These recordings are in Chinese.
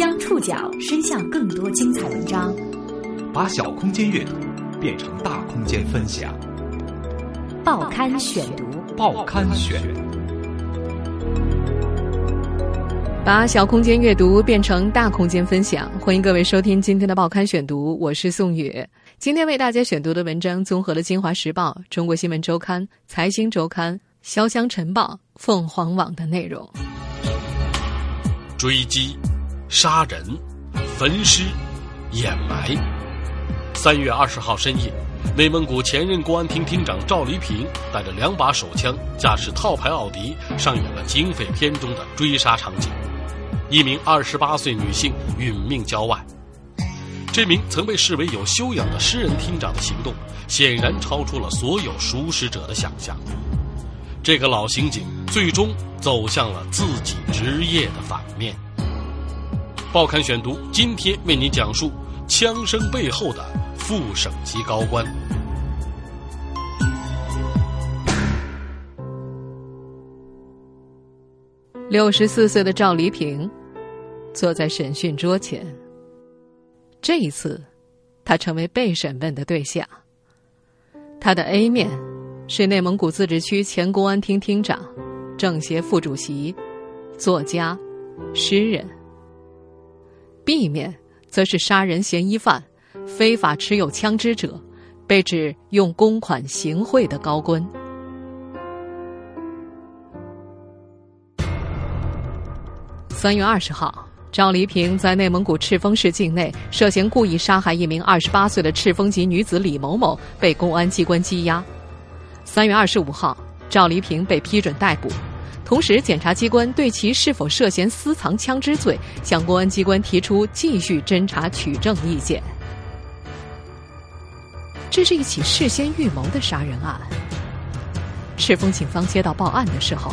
将触角伸向更多精彩文章，把小空间阅读变成大空间分享。报刊选读，报刊选。把小空间阅读变成大空间分享，欢迎各位收听今天的报刊选读，我是宋宇。今天为大家选读的文章综合了《京华时报》《中国新闻周刊》《财经周刊》《潇湘晨报》《凤凰网》的内容。追击、杀人、焚尸、掩埋。三月二十号深夜，内蒙古前任公安厅厅长赵黎平带着两把手枪，驾驶套牌奥迪，上演了警匪片中的追杀场景。一名二十八岁女性殒命郊外。这名曾被视为有修养的诗人厅长的行动，显然超出了所有熟识者的想象。这个老刑警最终走向了自己职业的反。报刊选读今天为您讲述枪声背后的副省级高官。六十四岁的赵黎平坐在审讯桌前。这一次，他成为被审问的对象。他的 A 面是内蒙古自治区前公安厅厅长、政协副主席、作家、诗人；B 面则是杀人嫌疑犯、非法持有枪支者、被指用公款行贿的高官。三月二十号。赵黎平在内蒙古赤峰市境内涉嫌故意杀害一名二十八岁的赤峰籍女子李某某，被公安机关羁押。三月二十五号，赵黎平被批准逮捕，同时检察机关对其是否涉嫌私藏枪支罪，向公安机关提出继续侦查取证意见。这是一起事先预谋的杀人案。赤峰警方接到报案的时候，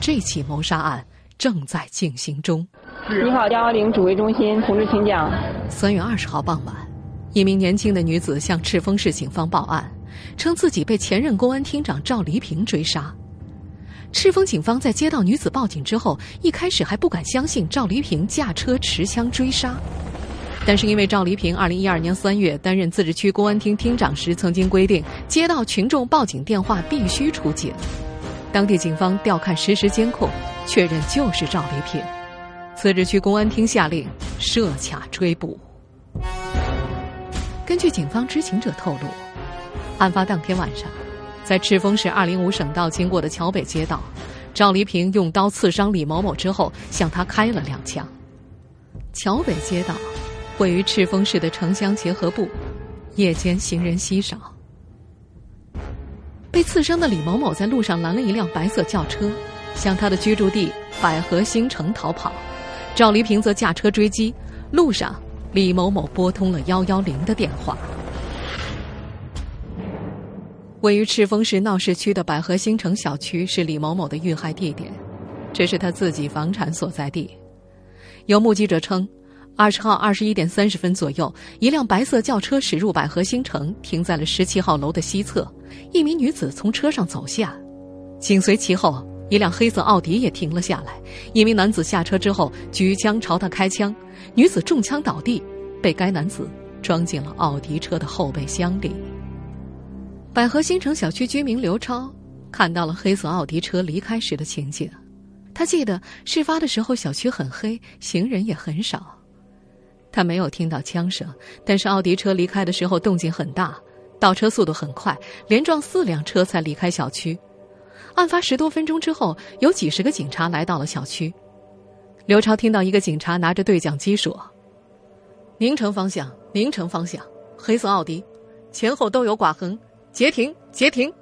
这起谋杀案正在进行中。你好，幺幺零指挥中心，同志，请讲。三月二十号傍晚，一名年轻的女子向赤峰市警方报案，称自己被前任公安厅长赵黎平追杀。赤峰警方在接到女子报警之后，一开始还不敢相信赵黎平驾车持枪追杀，但是因为赵黎平二零一二年三月担任自治区公安厅厅长时，曾经规定接到群众报警电话必须出警，当地警方调看实时监控，确认就是赵黎平。自治区公安厅下令设卡追捕。根据警方知情者透露，案发当天晚上，在赤峰市二零五省道经过的桥北街道，赵黎平用刀刺伤李某某之后，向他开了两枪。桥北街道位于赤峰市的城乡结合部，夜间行人稀少。被刺伤的李某某在路上拦了一辆白色轿车，向他的居住地百合新城逃跑。赵黎平则驾车追击，路上李某某拨通了幺幺零的电话。位于赤峰市闹市区的百合新城小区是李某某的遇害地点，这是他自己房产所在地。有目击者称，二十号二十一点三十分左右，一辆白色轿车驶入百合新城，停在了十七号楼的西侧，一名女子从车上走下，紧随其后。一辆黑色奥迪也停了下来，一名男子下车之后举枪朝他开枪，女子中枪倒地，被该男子装进了奥迪车的后备箱里。百合新城小区居民刘超看到了黑色奥迪车离开时的情景，他记得事发的时候小区很黑，行人也很少，他没有听到枪声，但是奥迪车离开的时候动静很大，倒车速度很快，连撞四辆车才离开小区。案发十多分钟之后，有几十个警察来到了小区。刘超听到一个警察拿着对讲机说：“宁城方向，宁城方向，黑色奥迪，前后都有剐痕，截停，截停。”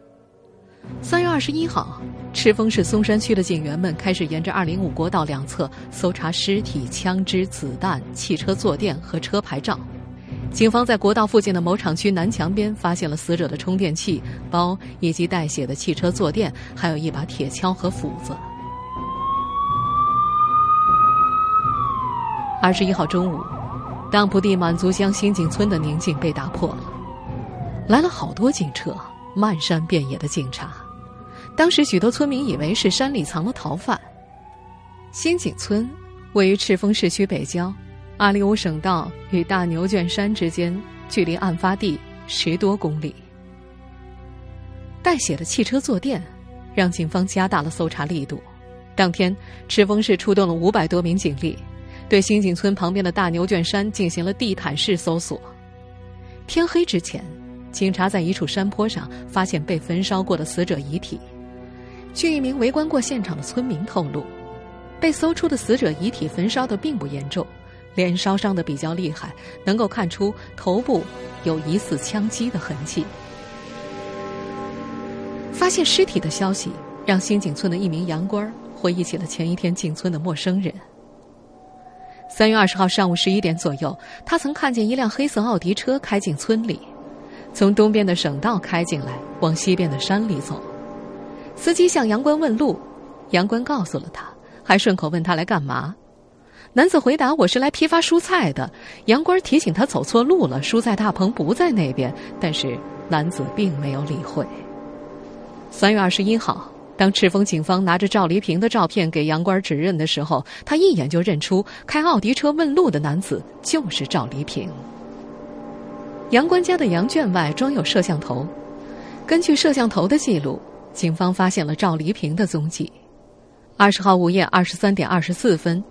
三月二十一号，赤峰市松山区的警员们开始沿着二零五国道两侧搜查尸体、枪支、子弹、汽车坐垫和车牌照。警方在国道附近的某厂区南墙边发现了死者的充电器、包以及带血的汽车坐垫，还有一把铁锹和斧子。二十一号中午，当铺地满族乡新井村的宁静被打破了，来了好多警车，漫山遍野的警察。当时许多村民以为是山里藏了逃犯。新井村位于赤峰市区北郊。阿里乌省道与大牛圈山之间距离案发地十多公里。带血的汽车坐垫，让警方加大了搜查力度。当天，赤峰市出动了五百多名警力，对新井村旁边的大牛圈山进行了地毯式搜索。天黑之前，警察在一处山坡上发现被焚烧过的死者遗体。据一名围观过现场的村民透露，被搜出的死者遗体焚烧的并不严重，脸烧伤的比较厉害，能够看出头部有疑似枪击的痕迹。发现尸体的消息让新井村的一名羊倌回忆起了前一天进村的陌生人。三月二十号上午十一点左右，他曾看见一辆黑色奥迪车开进村里，从东边的省道开进来，往西边的山里走。司机向杨官问路，杨官告诉了他，还顺口问他来干嘛。男子回答：“我是来批发蔬菜的。”杨官提醒他走错路了，蔬菜大棚不在那边，但是男子并没有理会。三月二十一号，当赤峰警方拿着赵黎平的照片给杨官指认的时候，他一眼就认出开奥迪车问路的男子就是赵黎平。杨官家的羊圈外装有摄像头，根据摄像头的记录。警方发现了赵黎平的踪迹。二十号午夜二十三点二十四分，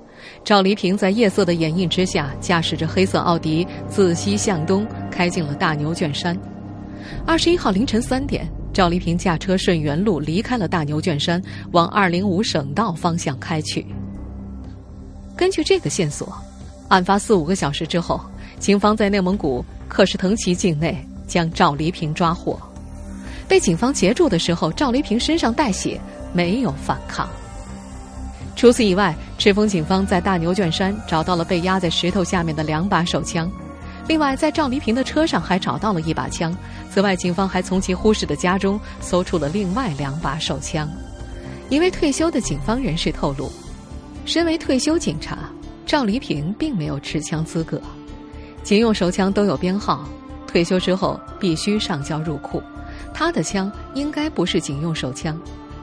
赵黎平在夜色的掩映之下，驾驶着黑色奥迪自西向东开进了大牛圈山。二十一号凌晨三点，赵黎平驾车顺原路离开了大牛圈山，往二零五省道方向开去。根据这个线索，案发四五个小时之后，警方在内蒙古克什腾旗境内将赵黎平抓获。被警方截住的时候，赵黎平身上带血，没有反抗。除此以外，赤峰警方在大牛圈山找到了被压在石头下面的两把手枪，另外在赵黎平的车上还找到了一把枪。此外，警方还从其忽视的家中搜出了另外两把手枪。一位退休的警方人士透露，身为退休警察，赵黎平并没有持枪资格，警用手枪都有编号，退休之后必须上交入库。他的枪应该不是警用手枪，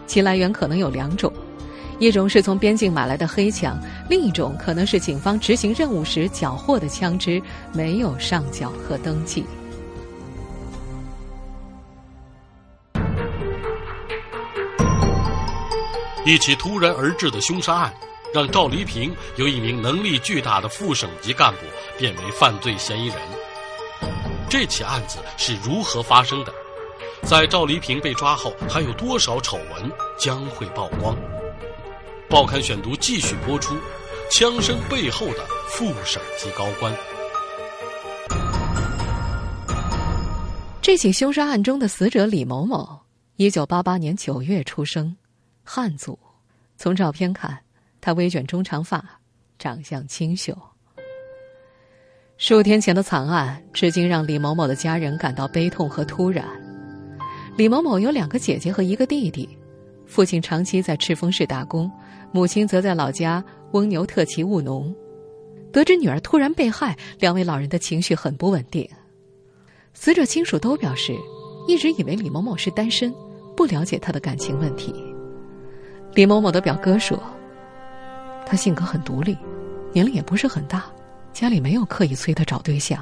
其来源可能有两种：一种是从边境买来的黑枪，另一种可能是警方执行任务时缴获的枪支，没有上缴和登记。一起突然而至的凶杀案，让赵黎平由一名能力巨大的副省级干部变为犯罪嫌疑人。这起案子是如何发生的？在赵黎平被抓后，还有多少丑闻将会曝光？报刊选读继续播出。枪声背后的副省级高官。这起凶杀案中的死者李某某，一九八八年九月出生，汉族。从照片看，他微卷中长发，长相清秀。数天前的惨案，至今让李某某的家人感到悲痛和突然。李某某有两个姐姐和一个弟弟，父亲长期在赤峰市打工，母亲则在老家翁牛特旗务农。得知女儿突然被害，两位老人的情绪很不稳定。死者亲属都表示，一直以为李某某是单身，不了解他的感情问题。李某某的表哥说，他性格很独立，年龄也不是很大，家里没有刻意催他找对象。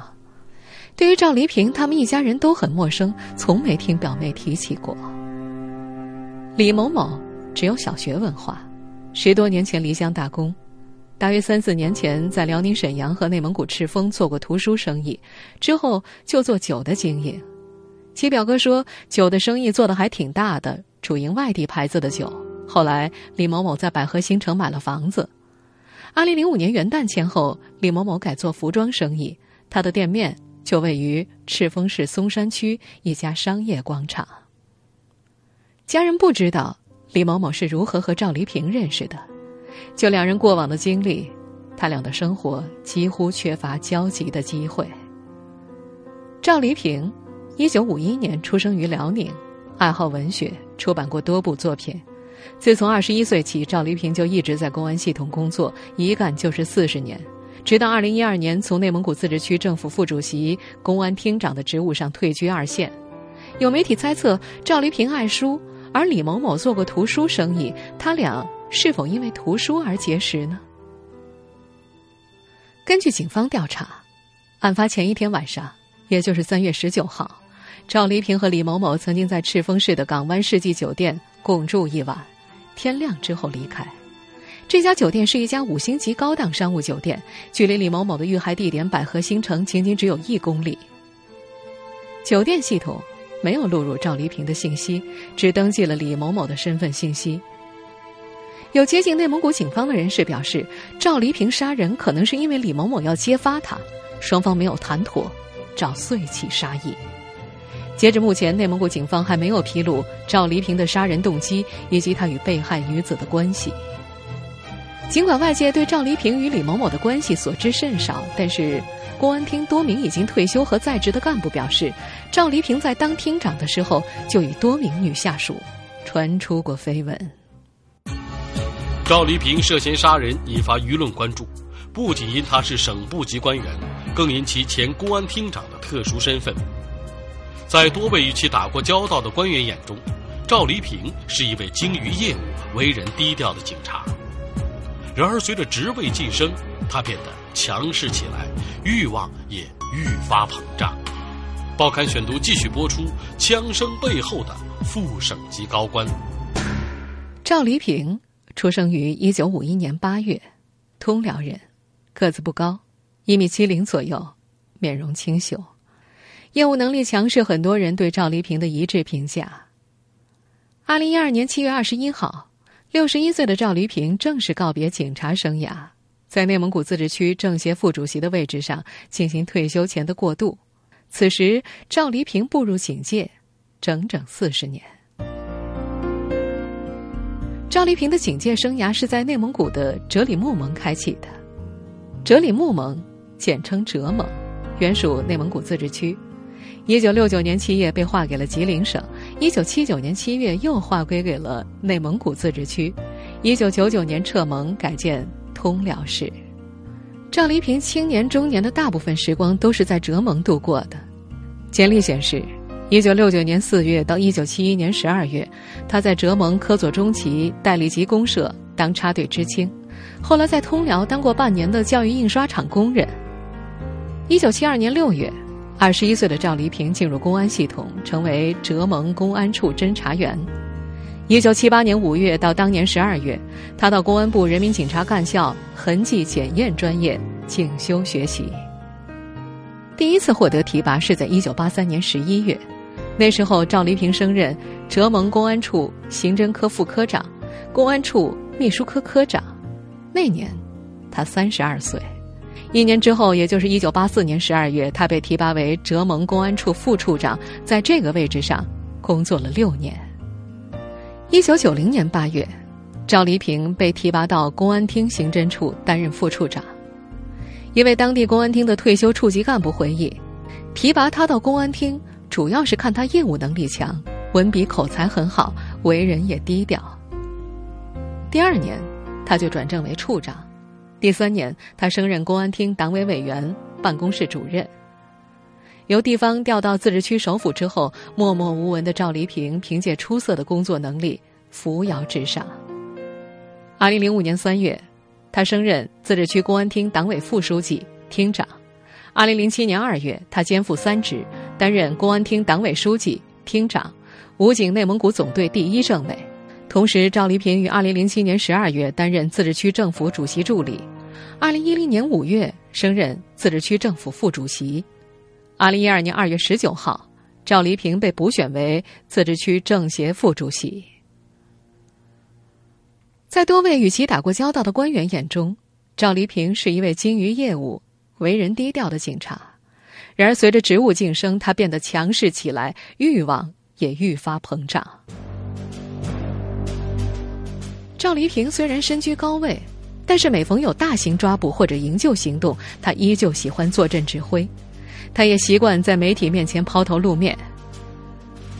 对于赵黎平，他们一家人都很陌生，从没听表妹提起过。李某某只有小学文化，十多年前离乡打工，大约三四年前在辽宁沈阳和内蒙古赤峰做过图书生意，之后就做酒的经营。其表哥说，酒的生意做得还挺大的，主营外地牌子的酒。后来，李某某在百合新城买了房子。二零零五年元旦前后，李某某改做服装生意，他的店面。就位于赤峰市松山区一家商业广场。家人不知道李某某是如何和赵黎平认识的，就两人过往的经历，他俩的生活几乎缺乏交集的机会。赵黎平，一九五一年出生于辽宁，爱好文学，出版过多部作品。自从二十一岁起，赵黎平就一直在公安系统工作，一干就是四十年。直到二零一二年，从内蒙古自治区政府副主席、公安厅长的职务上退居二线。有媒体猜测，赵黎平爱书，而李某某做过图书生意，他俩是否因为图书而结识呢？根据警方调查，案发前一天晚上，也就是三月十九号，赵黎平和李某某曾经在赤峰市的港湾世纪酒店共住一晚，天亮之后离开。这家酒店是一家五星级高档商务酒店，距离李某某的遇害地点百合新城仅仅只有一公里。酒店系统没有录入赵黎平的信息，只登记了李某某的身份信息。有接近内蒙古警方的人士表示，赵黎平杀人可能是因为李某某要揭发他，双方没有谈妥，找遂起杀意。截至目前，内蒙古警方还没有披露赵黎平的杀人动机以及他与被害女子的关系。尽管外界对赵黎平与李某某的关系所知甚少，但是公安厅多名已经退休和在职的干部表示，赵黎平在当厅长的时候就与多名女下属传出过绯闻。赵黎平涉嫌杀人引发舆论关注，不仅因他是省部级官员，更因其前公安厅长的特殊身份。在多位与其打过交道的官员眼中，赵黎平是一位精于业务、为人低调的警察。然而，随着职位晋升，他变得强势起来，欲望也愈发膨胀。报刊选读继续播出：枪声背后的副省级高官赵黎平出生于一九五一年八月，通辽人，个子不高，一米七零左右，面容清秀，业务能力强是很多人对赵黎平的一致评价。二零一二年七月二十一号。六十一岁的赵黎平正式告别警察生涯，在内蒙古自治区政协副主席的位置上进行退休前的过渡。此时，赵黎平步入警界整整四十年。赵黎平的警界生涯是在内蒙古的哲里木盟开启的。哲里木盟，简称哲盟，原属内蒙古自治区。一九六九年七月被划给了吉林省，一九七九年七月又划归给了内蒙古自治区，一九九九年撤盟改建通辽市。赵黎平青年中年的大部分时光都是在哲盟度过的。简历显示，一九六九年四月到一九七一年十二月，他在哲盟科佐中旗代理级公社当插队知青，后来在通辽当过半年的教育印刷厂工人。一九七二年六月。二十一岁的赵黎平进入公安系统，成为哲盟公安处侦查员。一九七八年五月到当年十二月，他到公安部人民警察干校痕迹检验专业进修学习。第一次获得提拔是在一九八三年十一月，那时候赵黎平升任哲盟公安处刑侦科副科长、公安处秘书科科长。那年，他三十二岁。一年之后，也就是一九八四年十二月，他被提拔为哲盟公安处副处长，在这个位置上工作了六年。一九九零年八月，赵黎平被提拔到公安厅刑侦处担任副处长。一位当地公安厅的退休处级干部回忆，提拔他到公安厅主要是看他业务能力强，文笔口才很好，为人也低调。第二年，他就转正为处长。第三年，他升任公安厅党委委员、办公室主任。由地方调到自治区首府之后，默默无闻的赵黎平凭借出色的工作能力扶摇直上。二零零五年三月，他升任自治区公安厅党委副书记、厅长。二零零七年二月，他肩负三职，担任公安厅党委书记、厅长、武警内蒙古总队第一政委。同时，赵黎平于二零零七年十二月担任自治区政府主席助理，二零一零年五月升任自治区政府副主席，二零一二年二月十九号，赵黎平被补选为自治区政协副主席。在多位与其打过交道的官员眼中，赵黎平是一位精于业务、为人低调的警察。然而，随着职务晋升，他变得强势起来，欲望也愈发膨胀。赵黎平虽然身居高位，但是每逢有大型抓捕或者营救行动，他依旧喜欢坐镇指挥。他也习惯在媒体面前抛头露面。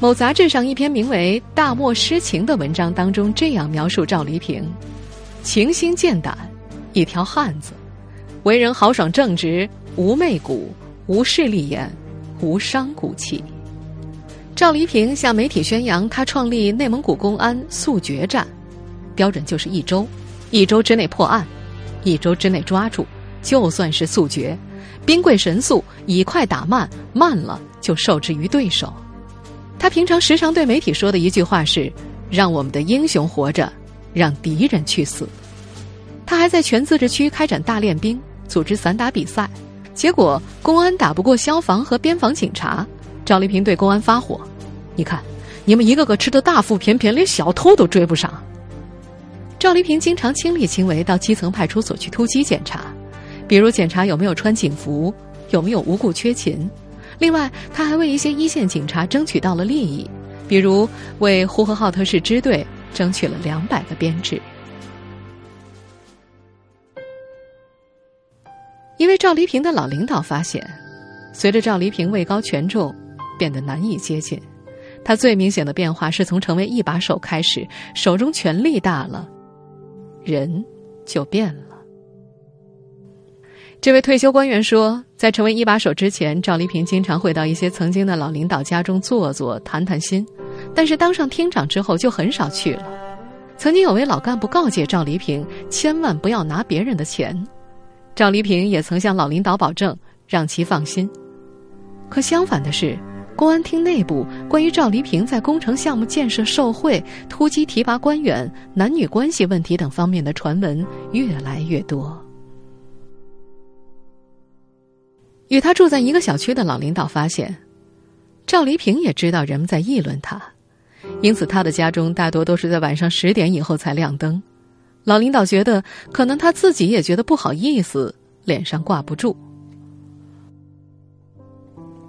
某杂志上一篇名为《大漠诗情》的文章当中，这样描述赵黎平：情心健胆，一条汉子，为人豪爽正直，无媚骨，无势利眼，无商骨气。赵黎平向媒体宣扬，他创立内蒙古公安速决战。标准就是一周，一周之内破案，一周之内抓住，就算是速决，兵贵神速，以快打慢，慢了就受制于对手。他平常时常对媒体说的一句话是：“让我们的英雄活着，让敌人去死。”他还在全自治区开展大练兵，组织散打比赛。结果公安打不过消防和边防警察，赵丽萍对公安发火：“你看，你们一个个吃的大腹便便，连小偷都追不上。”赵丽萍经常亲力亲为到基层派出所去突击检查，比如检查有没有穿警服，有没有无故缺勤。另外，他还为一些一线警察争取到了利益，比如为呼和浩特市支队争取了两百个编制。因为赵黎平的老领导发现，随着赵黎平位高权重，变得难以接近。他最明显的变化是从成为一把手开始，手中权力大了，人就变了。这位退休官员说，在成为一把手之前，赵黎平经常会到一些曾经的老领导家中坐坐、谈谈心，但是当上厅长之后就很少去了。曾经有位老干部告诫赵黎平，千万不要拿别人的钱。赵黎平也曾向老领导保证，让其放心。可相反的是，公安厅内部关于赵黎平在工程项目建设受贿、突击提拔官员、男女关系问题等方面的传闻越来越多。与他住在一个小区的老领导发现，赵黎平也知道人们在议论他，因此他的家中大多都是在晚上十点以后才亮灯。老领导觉得，可能他自己也觉得不好意思，脸上挂不住。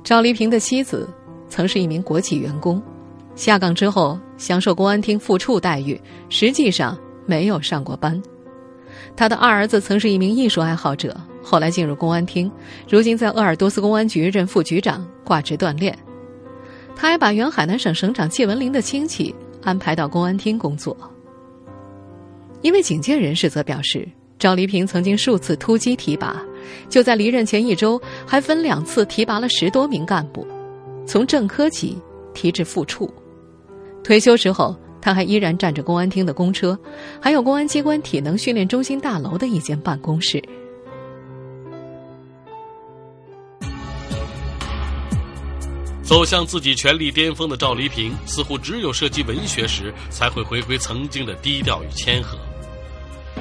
赵黎平的妻子曾是一名国企员工，下岗之后享受公安厅副处待遇，实际上没有上过班。他的二儿子曾是一名艺术爱好者，后来进入公安厅，如今在鄂尔多斯公安局任副局长，挂职锻炼。他还把原海南省省长谢文林的亲戚安排到公安厅工作。一位警界人士则表示，赵黎平曾经数次突击提拔，就在离任前一周，还分两次提拔了十多名干部，从正科级提至副处。退休之后，他还依然站着公安厅的公车，还有公安机关体能训练中心大楼的一间办公室。走向自己权力巅峰的赵黎平，似乎只有涉及文学时，才会回归曾经的低调与谦和。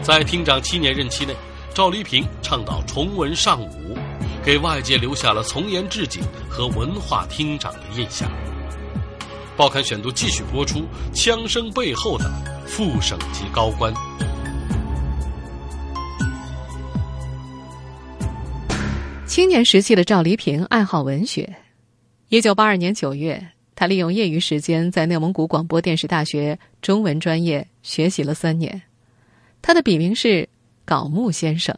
在厅长七年任期内，赵黎平倡导崇文尚武，给外界留下了从严治警和文化厅长的印象。报刊选读继续播出：枪声背后的副省级高官。青年时期的赵黎平爱好文学。一九八二年九月，他利用业余时间在内蒙古广播电视大学中文专业学习了三年。他的笔名是槁木先生。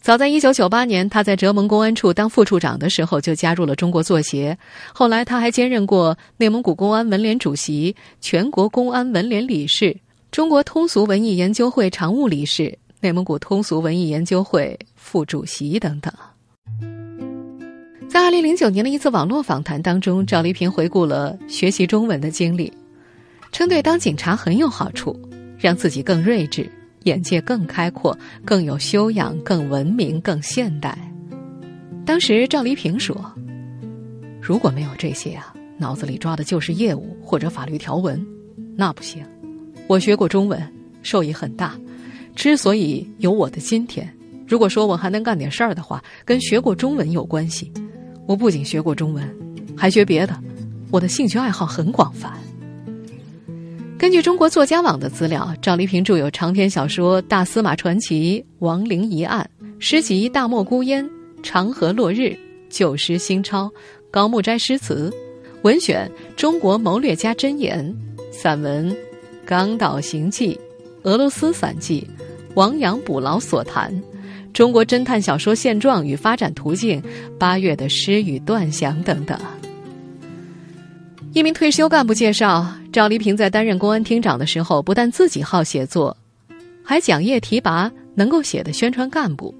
早在一九九八年，他在浙盟公安处当副处长的时候就加入了中国作协。后来，他还兼任过内蒙古公安文联主席、全国公安文联理事、中国通俗文艺研究会常务理事、内蒙古通俗文艺研究会副主席等等。在二零零九年的一次网络访谈当中，赵丽萍回顾了学习中文的经历，称对当警察很有好处，让自己更睿智，眼界更开阔，更有修养，更文明，更现代。当时赵黎平说：“如果没有这些啊，脑子里抓的就是业务或者法律条文，那不行。我学过中文，受益很大。之所以有我的今天，如果说我还能干点事儿的话，跟学过中文有关系。”我不仅学过中文，还学别的。我的兴趣爱好很广泛。根据中国作家网的资料，赵黎平著有长篇小说《大司马传奇》《亡灵疑案》，诗集《大漠孤烟》《长河落日》《旧诗新抄》《高木斋诗词》，文选《中国谋略家箴言》，散文《港岛行记》《俄罗斯散记》《亡羊补牢所谈》。中国侦探小说现状与发展途径，八月的诗与断想等等。一名退休干部介绍，赵黎平在担任公安厅长的时候，不但自己好写作，还奖业提拔能够写的宣传干部。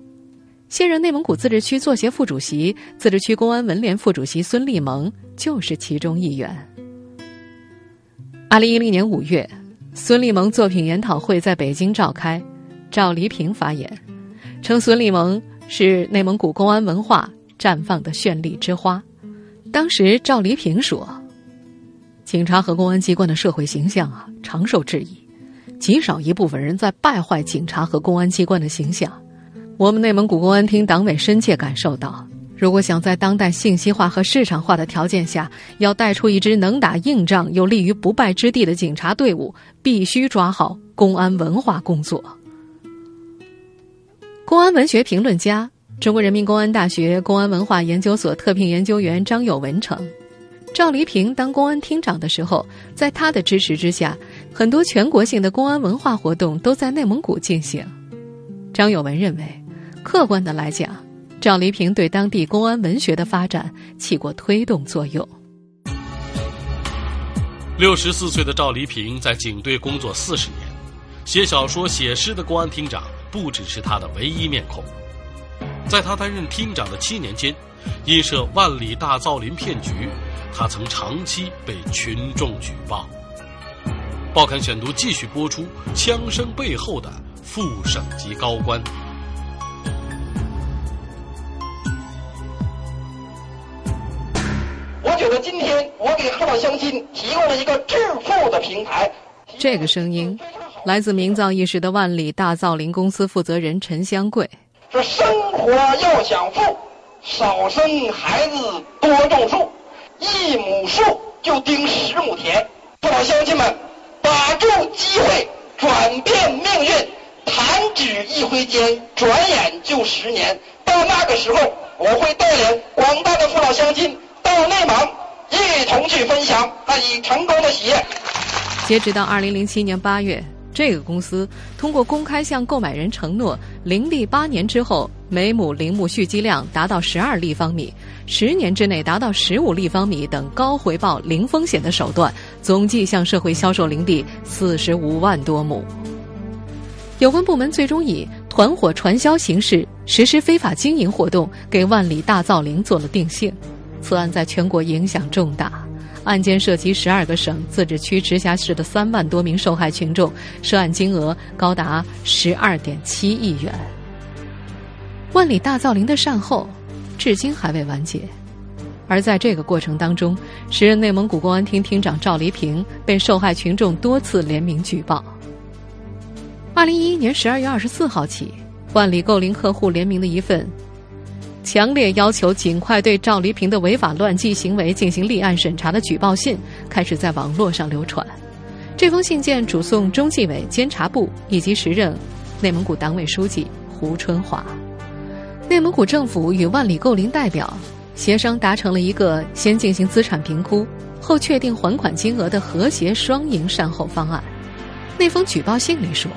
现任内蒙古自治区作协副主席、自治区公安文联副主席孙立萌就是其中一员。二零一零年五月，孙立萌作品研讨会在北京召开，赵黎平发言。称孙立萌是内蒙古公安文化绽放的绚丽之花。当时赵黎平说：“警察和公安机关的社会形象啊，常受质疑，极少一部分人在败坏警察和公安机关的形象。我们内蒙古公安厅党委深切感受到。”如果想在当代信息化和市场化的条件下，要带出一支能打硬仗又立于不败之地的警察队伍，必须抓好公安文化工作。公安文学评论家、中国人民公安大学公安文化研究所特聘研究员张友文称，赵黎平当公安厅长的时候，在他的支持之下，很多全国性的公安文化活动都在内蒙古进行。张友文认为，客观的来讲。赵黎平对当地公安文学的发展起过推动作用。六十四岁的赵黎平在警队工作四十年，写小说、写诗的公安厅长不只是他的唯一面孔。在他担任厅长的七年间，因涉万里大造林骗局，他曾长期被群众举报。报刊选读继续播出枪声背后的副省级高官。我觉得今天我给父老乡亲提供了一个致富的平台。这个声音来自名噪一时的万里大造林公司负责人陈香贵。说生活要想富，少生孩子，多种树，一亩树就顶十亩田。父老乡亲们，把住机会，转变命运，弹指一挥间，转眼就十年。到那个时候，我会带领广大的父老乡亲。到内蒙一同去分享他已成功的喜悦。截止到二零零七年八月，这个公司通过公开向购买人承诺，林立八年之后每亩林木蓄积量达到十二立方米，十年之内达到十五立方米等高回报、零风险的手段，总计向社会销售林地四十五万多亩。有关部门最终以团伙传销形式实施非法经营活动，给万里大造林做了定性。此案在全国影响重大，案件涉及十二个省、自治区、直辖市的三万多名受害群众，涉案金额高达十二点七亿元。万里大造林的善后，至今还未完结。而在这个过程当中，时任内蒙古公安厅厅长赵黎平被受害群众多次联名举报。二零一一年十二月二十四号起，万里购林客户联名的一份。强烈要求尽快对赵黎平的违法乱纪行为进行立案审查的举报信开始在网络上流传。这封信件主送中纪委监察部以及时任内蒙古党委书记胡春华。内蒙古政府与万里购林代表协商达成了一个先进行资产评估后确定还款金额的和谐双赢善后方案。那封举报信里说，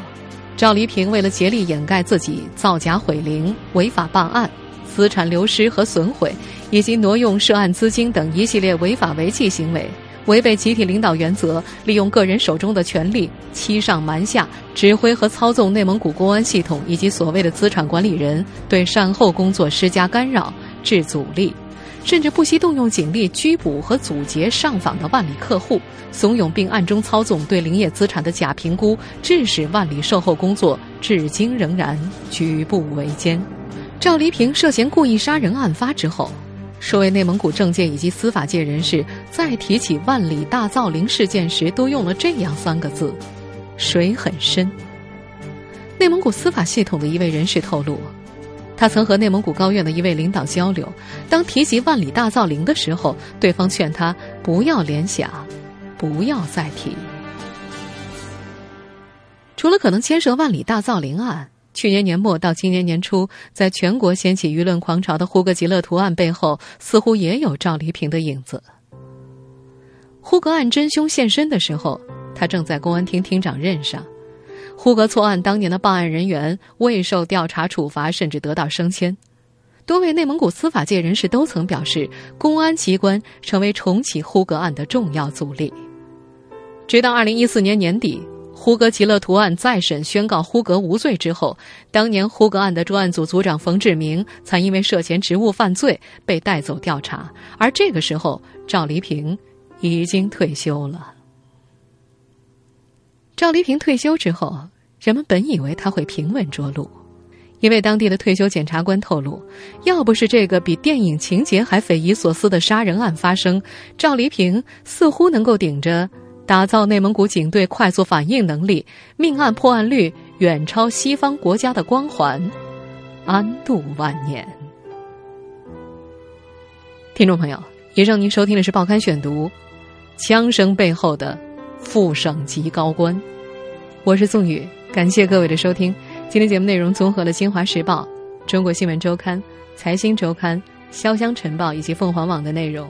赵黎平为了竭力掩盖自己造假毁林、违法办案。资产流失和损毁，以及挪用涉案资金等一系列违法违纪行为，违背集体领导原则，利用个人手中的权力欺上瞒下，指挥和操纵内蒙古公安系统以及所谓的资产管理人，对善后工作施加干扰、致阻力，甚至不惜动用警力拘捕和阻截上访的万里客户，怂恿并暗中操纵对林业资产的假评估，致使万里售后工作至今仍然举步维艰。赵黎平涉嫌故意杀人案发之后，数位内蒙古政界以及司法界人士在提起万里大造林事件时，都用了这样三个字：“水很深。”内蒙古司法系统的一位人士透露，他曾和内蒙古高院的一位领导交流，当提及万里大造林的时候，对方劝他不要联想，不要再提。除了可能牵涉万里大造林案。去年年末到今年年初，在全国掀起舆论狂潮的呼格吉勒图案背后，似乎也有赵黎平的影子。呼格案真凶现身的时候，他正在公安厅厅长任上。呼格错案当年的办案人员未受调查处罚，甚至得到升迁。多位内蒙古司法界人士都曾表示，公安机关成为重启呼格案的重要阻力。直到二零一四年年底。呼格吉勒图案再审宣告呼格无罪之后，当年呼格案的专案组组长冯志明才因为涉嫌职务犯罪被带走调查。而这个时候，赵黎平已经退休了。赵黎平退休之后，人们本以为他会平稳着陆，一位当地的退休检察官透露，要不是这个比电影情节还匪夷所思的杀人案发生，赵黎平似乎能够顶着打造内蒙古警队快速反应能力、命案破案率远超西方国家的光环，安度晚年。听众朋友，以上您收听的是《报刊选读》，枪声背后的副省级高官，我是宋宇，感谢各位的收听。今天节目内容综合了《新华时报》、《中国新闻周刊》、《财新周刊》、《潇湘晨报》以及凤凰网的内容。